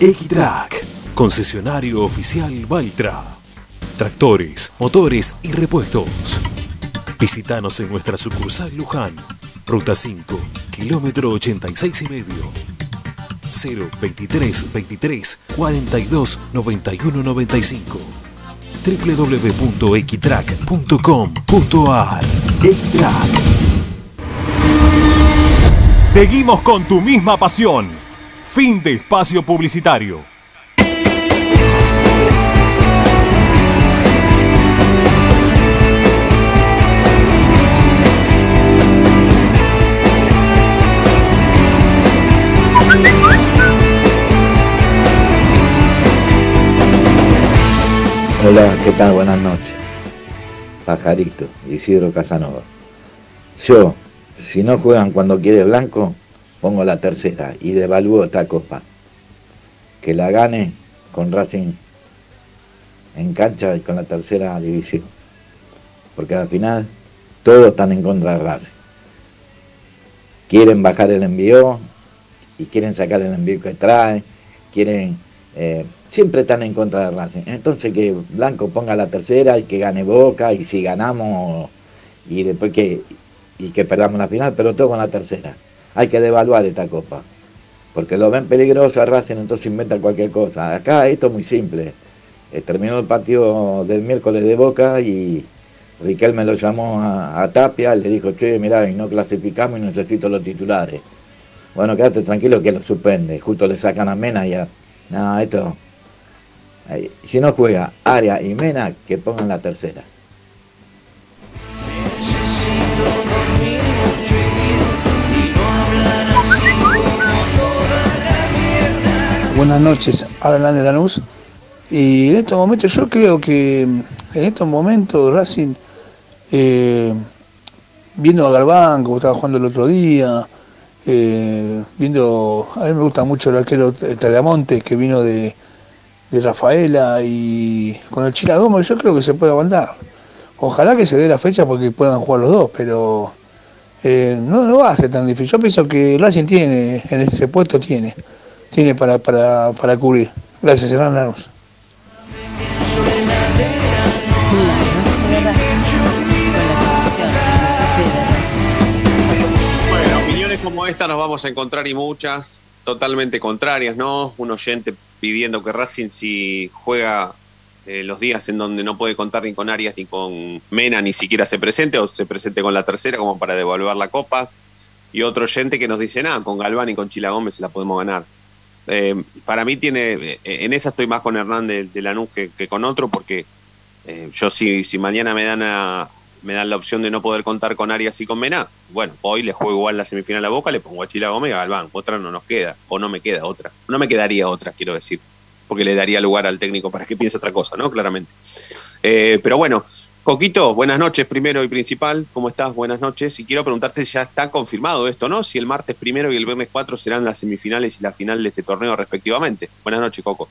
Equitrack, concesionario oficial Valtra. Tractores, motores y repuestos. Visítanos en nuestra sucursal Luján, Ruta 5, kilómetro 86 y medio. 0 23 23 42 91 95 www.equitrack.com.ar Equitrack Seguimos con tu misma pasión. Fin de espacio publicitario. Hola, ¿qué tal? Buenas noches. Pajarito, Isidro Casanova. Yo, si no juegan cuando quiere Blanco, pongo la tercera y devalúo esta copa. Que la gane con Racing en cancha y con la tercera división. Porque al final todos están en contra de Racing. Quieren bajar el envío y quieren sacar el envío que trae, quieren eh, siempre están en contra de Racing. Entonces que Blanco ponga la tercera y que gane Boca y si ganamos y después que y que perdamos la final, pero todo con la tercera. Hay que devaluar esta copa. Porque lo ven peligroso a Racing, entonces inventan cualquier cosa. Acá esto es muy simple. Eh, terminó el partido del miércoles de Boca y Riquelme lo llamó a, Tapia y le dijo, che, mirá, y no clasificamos y necesito los titulares. Bueno, quédate tranquilo que lo suspende. Justo le sacan a Mena y a... No, esto... Ahí. Si no juega Aria y Mena, que pongan la tercera. Buenas noches, Alan de Lanús. Y en estos momentos, yo creo que en estos momentos Racing, eh, viendo a Garbán, como estaba jugando el otro día, eh, viendo, a mí me gusta mucho el arquero Talamontes que vino de, de Rafaela y con el Chila Gómez, yo creo que se puede aguantar. Ojalá que se dé la fecha porque puedan jugar los dos, pero eh, no, no va a ser tan difícil. Yo pienso que Racing tiene, en ese puesto tiene, tiene para, para, para cubrir. Gracias, Hernán Lanús. Bueno, opiniones como esta nos vamos a encontrar y muchas totalmente contrarias, ¿no? Un oyente pidiendo que Racing si juega eh, los días en donde no puede contar ni con Arias ni con Mena, ni siquiera se presente o se presente con la tercera como para devolver la copa. y otro oyente que nos dice, nada, con Galván y con Chila Gómez se la podemos ganar. Eh, para mí tiene, eh, en esa estoy más con Hernán de, de Lanús que, con otro, porque eh, yo si, si mañana me dan a, me dan la opción de no poder contar con Arias y con Mena, bueno, hoy le juego igual la semifinal a Boca, le pongo a Chila Gómez y a Galván, otra no nos queda, o no me queda otra, no me quedaría otra, quiero decir, porque le daría lugar al técnico para que piense otra cosa, ¿no? Claramente. Eh, pero bueno, Coquito, buenas noches primero y principal, ¿cómo estás? Buenas noches. Y quiero preguntarte si ya está confirmado esto, ¿no? Si el martes primero y el viernes 4 serán las semifinales y la final de este torneo respectivamente. Buenas noches, Coco.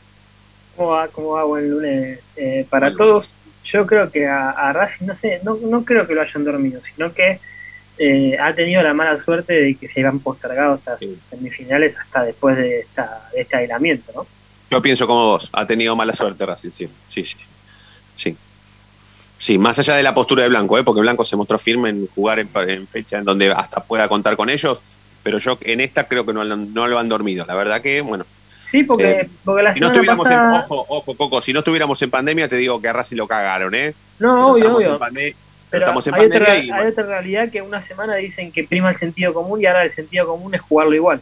¿Cómo va? ¿Cómo va? Buen lunes eh, para todos. Yo creo que a, a Racing, no sé, no, no creo que lo hayan dormido, sino que eh, ha tenido la mala suerte de que se hayan postergado estas semifinales hasta después de, esta, de este aislamiento, ¿no? Yo pienso como vos, ha tenido mala suerte Racing, sí, sí, sí. Sí, sí más allá de la postura de Blanco, ¿eh? porque Blanco se mostró firme en jugar en, en fecha en donde hasta pueda contar con ellos, pero yo en esta creo que no, no lo han dormido. La verdad que, bueno, Sí, porque, Eh, porque la si no estuviéramos en, ojo, ojo, Coco, si no estuviéramos en pandemia, te digo que a Racing lo cagaron, ¿eh? No, obvio, estamos obvio. en Pero estamos en hay, otra, pandemia y, hay otra realidad que una semana dicen que prima el sentido común y ahora el sentido común es jugarlo igual.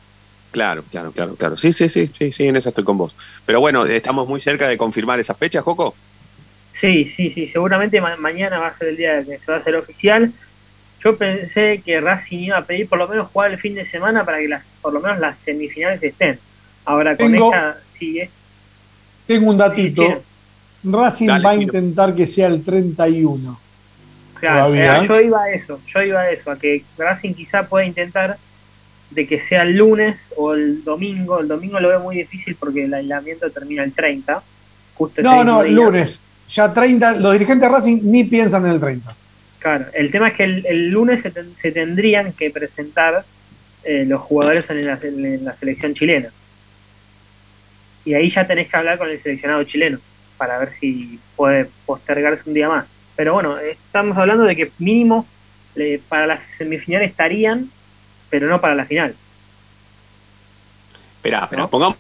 Claro, claro, claro, claro. Sí, sí, sí, sí, sí, en esa estoy con vos. Pero bueno, estamos muy cerca de confirmar esas fechas, Coco. Sí, sí, sí, seguramente ma- mañana va a ser el día que se va a hacer oficial. Yo pensé que Racing iba a pedir por lo menos jugar el fin de semana para que las, por lo menos las semifinales estén. Ahora con Tengo- esta sigue. Tengo un datito. Sí, Racing Dale, va a Chino. intentar que sea el 31. Claro, eh, yo iba a eso, yo iba a eso, a que Racing quizá pueda intentar de que sea el lunes o el domingo. El domingo lo veo muy difícil porque el aislamiento termina el 30. Justo ese No, no, día. lunes. Ya 30, los dirigentes de Racing ni piensan en el 30. Claro, el tema es que el, el lunes se, ten- se tendrían que presentar eh, los jugadores en la, en la selección chilena. Y ahí ya tenés que hablar con el seleccionado chileno para ver si puede postergarse un día más. Pero bueno, estamos hablando de que mínimo eh, para las semifinales estarían, pero no para la final. Espera, espera, pongamos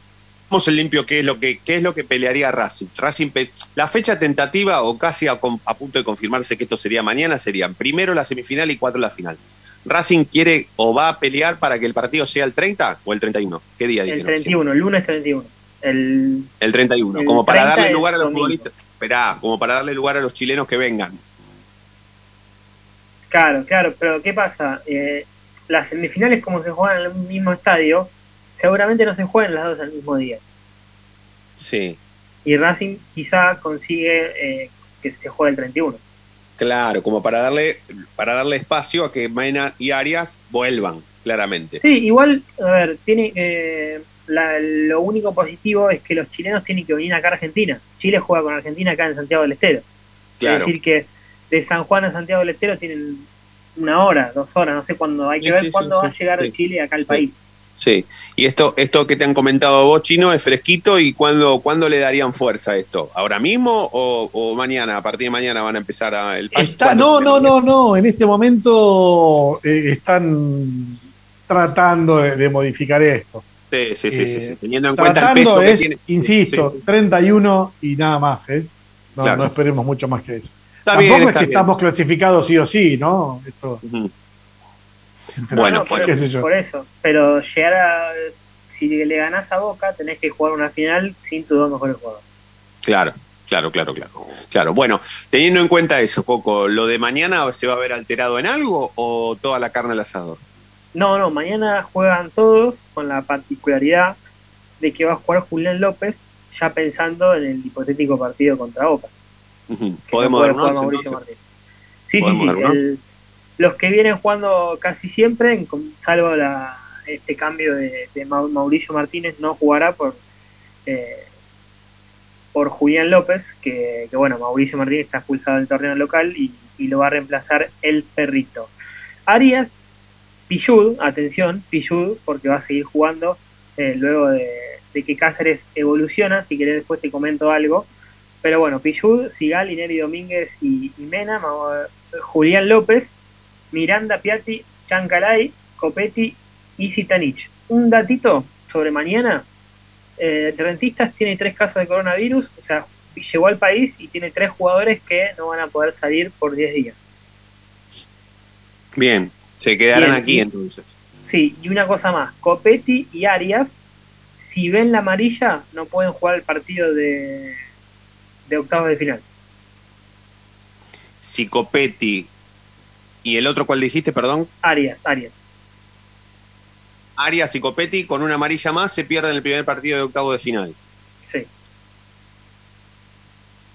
en limpio qué es lo que qué es lo que pelearía Racing. Racing la fecha tentativa o casi a, a punto de confirmarse que esto sería mañana serían primero la semifinal y cuatro la final. Racing quiere o va a pelear para que el partido sea el 30 o el 31. ¿Qué día El dijeron? 31, el lunes 31. El, El 31, El como para 30 darle lugar a los domingo. futbolistas. Esperá, como para darle lugar a los chilenos que vengan. Claro, claro, pero ¿qué pasa? Eh, las semifinales como se juegan en el mismo estadio, seguramente no se juegan las dos al mismo día. Sí, Y Racing quizá consigue eh, que se juegue el 31. claro, como para darle para darle espacio a que Mena y Arias vuelvan, claramente. Sí, igual, a ver, tiene eh, la- lo único positivo es que los chilenos tienen que venir acá a Argentina. Chile juega con Argentina acá en Santiago del Estero. Claro. Es decir, que de San Juan a Santiago del Estero tienen una hora, dos horas, no sé cuándo. Hay que Sí, ver sí, cuándo sí, va a llegar. Chile acá al país. Sí, y esto, esto que te han comentado vos, Chino, es fresquito y ¿cuándo, ¿cuándo le darían fuerza a esto? ¿Ahora mismo o, o mañana? A partir de mañana van a empezar a, el no, no, no, no. En este momento eh, están tratando de, de modificar esto. Sí, sí, sí, sí, Eh, sí, teniendo en cuenta el peso que es, tiene. insisto, Sí, sí. 31 y nada más, ¿eh? No, Claro. no esperemos mucho más que eso. Está Tampoco bien, es que bien. estamos clasificados sí o sí, ¿no? Esto, Bueno, No, bueno. pero- qué sé yo. por eso. Pero llegar a. Si le ganás a Boca, tenés que jugar una final sin tus dos mejores jugadores. Claro, claro, claro, claro. Claro, bueno, teniendo en cuenta eso, Coco, ¿lo de mañana se va a ver alterado en algo o toda la carne al asador? No, no, mañana juegan todos con la particularidad de que va a jugar Julián López, ya pensando en el hipotético partido contra Boca. ¿Podemos no. Sí, sí, ¿Podemos sí. el- los que vienen jugando casi siempre, salvo la, este cambio de, de Mau- Mauricio Martínez, no jugará por eh, por Julián López, que, que, bueno, Mauricio Martínez está expulsado del torneo local y, lo va a reemplazar el perrito. Arias, Pillud, atención, Pillud, porque va a seguir jugando eh, luego de, que Cáceres evoluciona, si querés después te comento algo. Pero bueno, Pillud, Sigal, Ineri Domínguez y, y Mena, Julián López, Miranda Piatti, Chancalay, Copetti y Zitanich. Un datito sobre mañana. Eh, Rentistas tiene tres casos de coronavirus, o sea, llegó al país y tiene tres jugadores que no van a poder salir por 10 días. Bien, se quedarán Bien, aquí entonces. Sí, Sí, y una cosa más, Copetti y Arias, si ven la amarilla, no pueden jugar el partido de, de octavos de final. Si Copetti y el otro, ¿cuál dijiste, perdón? Arias, Arias. Arias y Copetti con una amarilla más se pierden el primer partido de octavo de final. Sí.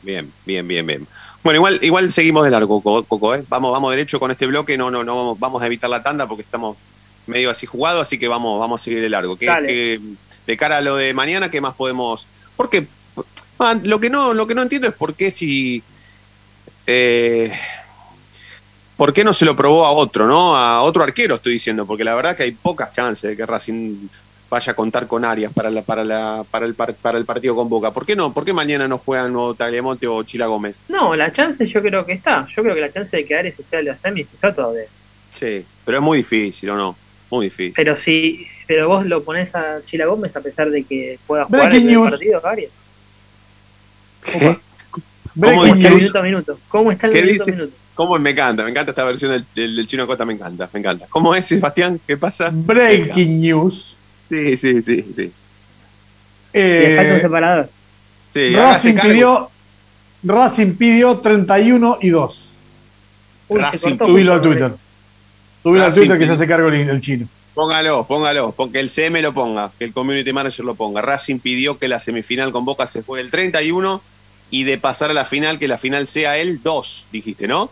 Bien, bien, bien, bien. Bueno, igual, igual seguimos de largo, Coco, ¿eh? Vamos, vamos derecho con este bloque, no, no, no vamos, vamos a evitar la tanda porque estamos medio así jugados, así que vamos, vamos a seguir de largo. ¿Qué- de cara a lo de mañana, ¿qué más podemos? Porque ah, lo que no, lo que no entiendo es por qué si eh, ¿por qué no se lo probó a otro, no? A otro arquero, estoy diciendo, porque la verdad que hay pocas chances de que Racing vaya a contar con Arias para la, para la, para el par- para el partido con Boca. ¿Por qué no? ¿Por qué mañana no juegan o Tagliamonte o Chila Gómez? No, la chance yo creo que está. Yo creo que la chance de que Arias esté en la semis está todavía. Sí, pero es muy difícil, ¿o no? Muy difícil. Pero si pero vos lo pones a Chila Gómez a pesar de que pueda jugar Breaking el news. partido, Arias. ¿Cómo, ¿Cómo está el minuto a minuto? ¿Cómo está el qué minuto a minuto? ¿Cómo me encanta? Me encanta esta versión del, del, del chino Costa, me encanta, me encanta. ¿Cómo es, Sebastián? ¿Qué pasa? Breaking news. Sí, sí, sí, sí. Eh, Le falta un separador. Sí, Racing pidió, Racing pidió 31 y 2. Uy, Racing, Subilo a Twitter. Subilo a Twitter que se hace cargo el, el chino. Póngalo, póngalo, porque el CM lo ponga, que el Community Manager lo ponga. Racing pidió que la semifinal con Boca se juegue el 31 y de pasar a la final, que la final sea el 2, dijiste, ¿no?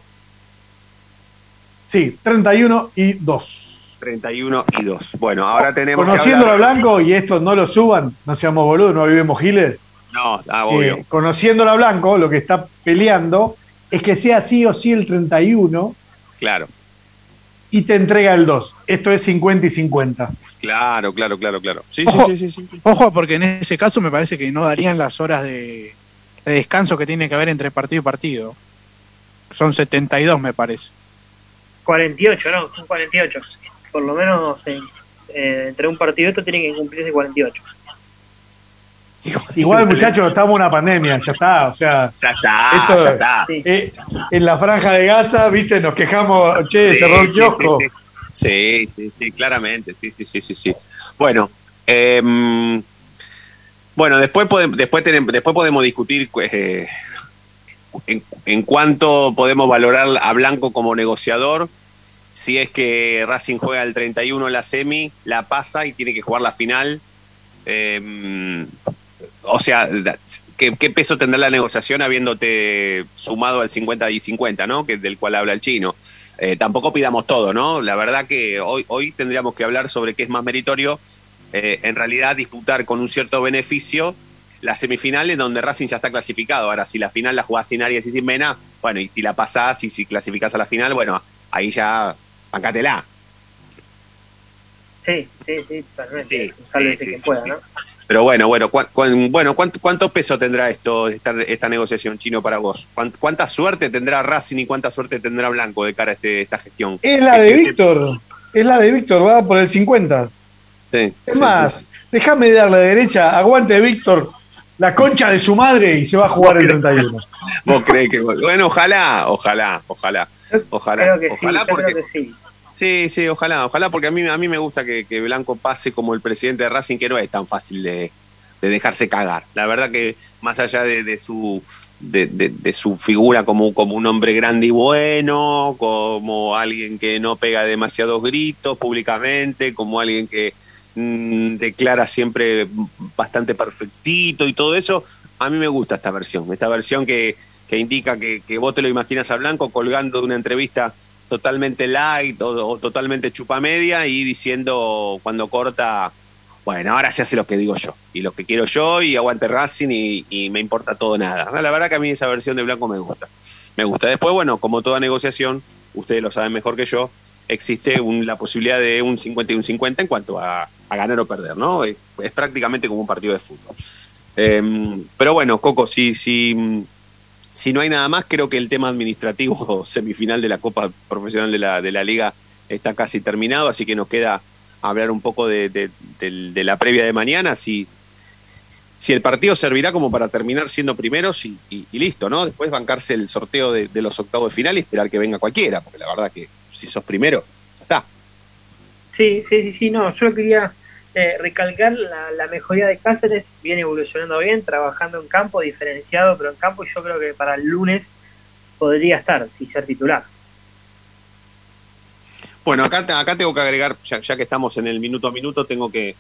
Sí, 31 y 2. 31 y 2. Bueno, ahora tenemos que Conociéndolo a Blanco, y esto no lo suban, no seamos boludos, no vivimos giles. No, ah, obvio. Eh, conociéndolo a Blanco, lo que está peleando es que sea sí o sí el 31 Claro, y te entrega el 2. Esto es 50 y 50. claro, claro, claro, claro. Sí, Ojo, sí, sí, sí, sí. ojo, porque en ese caso me parece que no darían las horas de, de descanso que tiene que haber entre partido y partido. Son 72, me parece. 48, no, son 48. Por lo menos en- eh, entre un partido y otro tienen que cumplirse 48. Igual, muchachos, estamos en una pandemia, ya está. O sea, Ya está, esto, ya está. eh, en la franja de Gaza, viste, nos quejamos, che, Sí, cerró el sí, kiosco. sí, Sí, sí, sí, claramente, sí, sí, sí, sí, sí. Bueno, em, bueno, después podemos, después tenemos, después podemos discutir eh, en, en cuánto podemos valorar a Blanco como negociador, si es que Racing juega el 31 en la semi, la pasa y tiene que jugar la final. em, o sea, ¿qué, qué peso tendrá la negociación habiéndote sumado al 50 y 50, ¿no? Que del cual habla el chino. Eh, tampoco pidamos todo, ¿no? La verdad que hoy, hoy tendríamos que hablar sobre qué es más meritorio, eh, en realidad disputar con un cierto beneficio las semifinales donde Racing ya está clasificado. Ahora, si la final la jugás sin Arias y sin Mena, bueno, y la pasás y si clasificás a la final, bueno, ahí ya bancátela. Sí, sí, sí, totalmente. Pueda, ¿no? Pero bueno, bueno, bueno ¿cuánto, cuánto peso tendrá esto, esta, esta negociación chino para vos? ¿Cuán- ¿Cuánta suerte tendrá Racing y cuánta suerte tendrá Blanco de cara a este, esta gestión? Es la de Este- Víctor. Es la de Víctor, va por el 50. Sí, Es sí, más, sí. déjame darle derecha, aguante Víctor, la concha de su madre y se va a jugar el 31. ¿Vos creés que.? Bueno, ojalá, ojalá, ojalá. Ojalá, Creo que ojalá sí, porque. creo que sí. Sí, sí, ojalá, ojalá, porque a mí, a mí me gusta que, que Blanco pase como el presidente de Racing, que no es tan fácil de, de dejarse cagar. La verdad que más allá de, de su de, de- de su figura como, como un hombre grande y bueno, como alguien que no pega demasiados gritos públicamente, como alguien que mm, declara siempre bastante perfectito y todo eso, a mí me gusta esta versión, esta versión que, que indica que, vos te lo imaginas a Blanco colgando de una entrevista totalmente light o, o totalmente chupamedia y diciendo cuando corta, bueno, ahora se hace lo que digo yo y lo que quiero yo y aguante Racing y, y me importa todo nada. La verdad que a mí esa versión de Blanco me gusta. Me gusta. Después, bueno, como toda negociación, ustedes lo saben mejor que yo, existe un- la posibilidad de un 50 y un 50 en cuanto a, a ganar o perder, ¿no? Es, prácticamente como un partido de fútbol. Em, pero bueno, Coco, si, si, si no hay nada más, creo que el tema administrativo semifinal de la Copa Profesional de la, de la Liga está casi terminado, así que nos queda hablar un poco de, de- del- de la previa de mañana, si, si el partido servirá como para terminar siendo primeros y, y- y listo, ¿no? Después bancarse el sorteo de, de los octavos de final y esperar que venga cualquiera, porque la verdad que si sos primero, ya está. Sí, sí, sí, sí, no, yo quería eh, recalcar la, la mejoría de Cáceres, viene evolucionando bien, trabajando en campo, diferenciado, pero en campo y yo creo que para el lunes podría estar, si ser titular. Bueno, acá, acá tengo que agregar, ya, ya que estamos en el minuto a minuto, tengo que,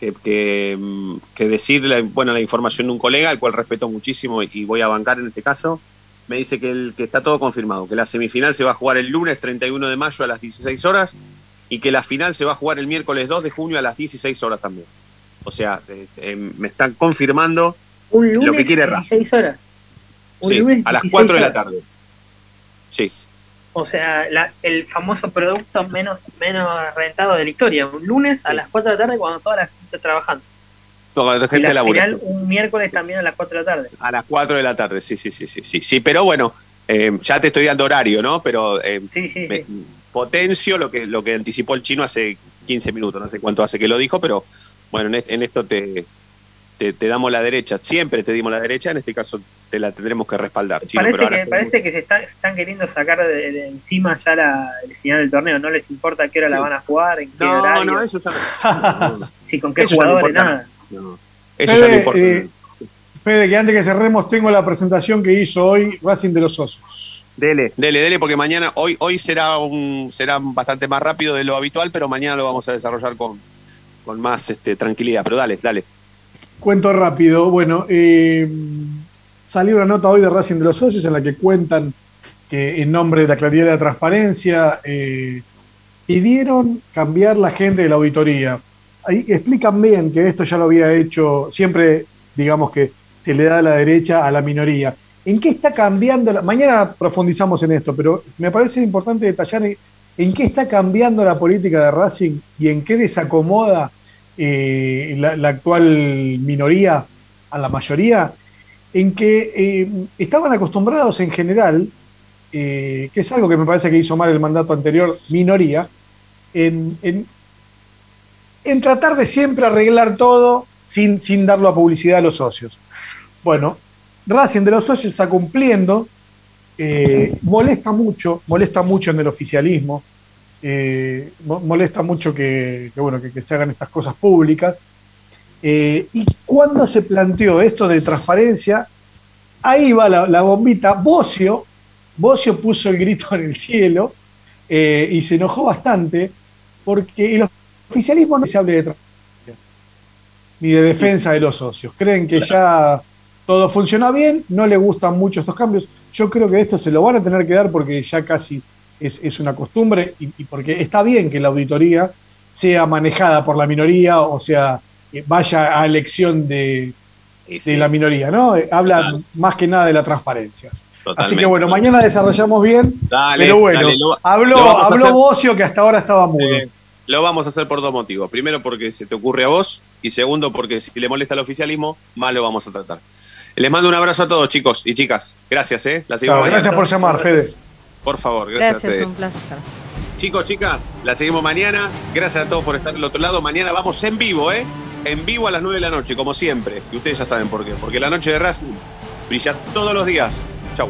que, que, mm, que decir la, bueno, la información de un colega, al cual respeto muchísimo y, y voy a bancar en este caso. Me dice que, el, que está todo confirmado, que la semifinal se va a jugar el lunes 31 de mayo a las 16 horas y que la final se va a jugar el miércoles 2 de junio a las 16 horas también. O sea, eh, eh, me están confirmando Un lunes lo que quiere Racing. 16 horas. Un Sí, lunes a las 16 4 de la tarde. Sí. O sea, la- el famoso producto menos menos rentado de la historia. Un lunes a las 4 de la tarde cuando toda la gente está trabajando. Toda la Y gente la labura. final un miércoles también a las 4 de la tarde. A las 4 de la tarde, sí, sí, sí, sí, sí, sí, pero bueno, eh, ya te estoy dando horario, ¿no? Pero eh, me- potencio lo que lo que anticipó el chino hace 15 minutos, no sé cuánto hace que lo dijo, pero bueno, en, en esto te, te, te damos la derecha, siempre te dimos la derecha, en este caso te la tendremos que respaldar, chino, parece pero ahora que parece que se está- están queriendo sacar de, de encima ya la, el final del torneo. No les importa a qué hora la van a jugar, en qué No, horario. no, eso ya Sí, con qué Eso no jugadores, nada. No. Eso ya no Fede, importa. eh, Fede, que antes que cerremos tengo la presentación que hizo hoy Racing de los Osos. Dele, dele, dele, porque mañana, hoy, hoy será un, será bastante más rápido de lo habitual, pero mañana lo vamos a desarrollar con, con más este, tranquilidad. Pero dale, dale. Cuento rápido. Bueno, eh, salió una nota hoy de Racing de los Socios en la que cuentan que en nombre de la claridad y la transparencia eh, pidieron cambiar la gente de la auditoría. Explican bien que esto ya lo había hecho, siempre digamos que se le da a la derecha a la minoría. ¿En qué está cambiando? la- mañana profundizamos en esto, pero me parece importante detallar en, qué está cambiando la política de Racing y en qué desacomoda eh, la, actual minoría a la mayoría, en que eh, estaban acostumbrados en general, eh, que es algo que me parece que hizo mal el mandato anterior, minoría, en- en tratar de siempre arreglar todo sin, sin darlo a publicidad a los socios. Bueno, Racing de los socios está cumpliendo, eh, molesta mucho, molesta mucho en el oficialismo, eh, mo- molesta mucho que, bueno, que, se hagan estas cosas públicas. Eh, y cuando se planteó esto de transparencia, ahí va la, bombita. Bocio, Bocio puso el grito en el cielo y se enojó bastante porque oficialismo no se hable de transparencia ni de defensa de los socios. Creen que ya todo funciona bien, no le gustan mucho estos cambios. Yo creo que esto se lo van a tener que dar porque ya casi es, es una costumbre y, y porque está bien que la auditoría sea manejada por la minoría, o sea, vaya a elección de, de la minoría, ¿no? Eh, Habla más que nada de la transparencia. Así que bueno, mañana desarrollamos bien, Dale, pero bueno, dale, lo- habló, lo habló hacer. Bocio que hasta ahora estaba mudo. Eh, lo vamos a hacer por dos motivos. Primero, porque se te ocurre a vos. Y segundo, porque si le molesta al oficialismo, más lo vamos a tratar. Les mando un abrazo a todos, chicos y chicas. Gracias, ¿eh? La seguimos mañana. gracias por llamar, Fede. Por favor, gracias, a Gracias, ustedes. un placer. Chicos, chicas, la seguimos mañana. Gracias a todos por estar del otro lado. Mañana vamos en vivo, ¿eh? En vivo a las 9 de la noche, como siempre. Y ustedes ya saben por qué. Porque la noche de Racing brilla todos los días. Chau.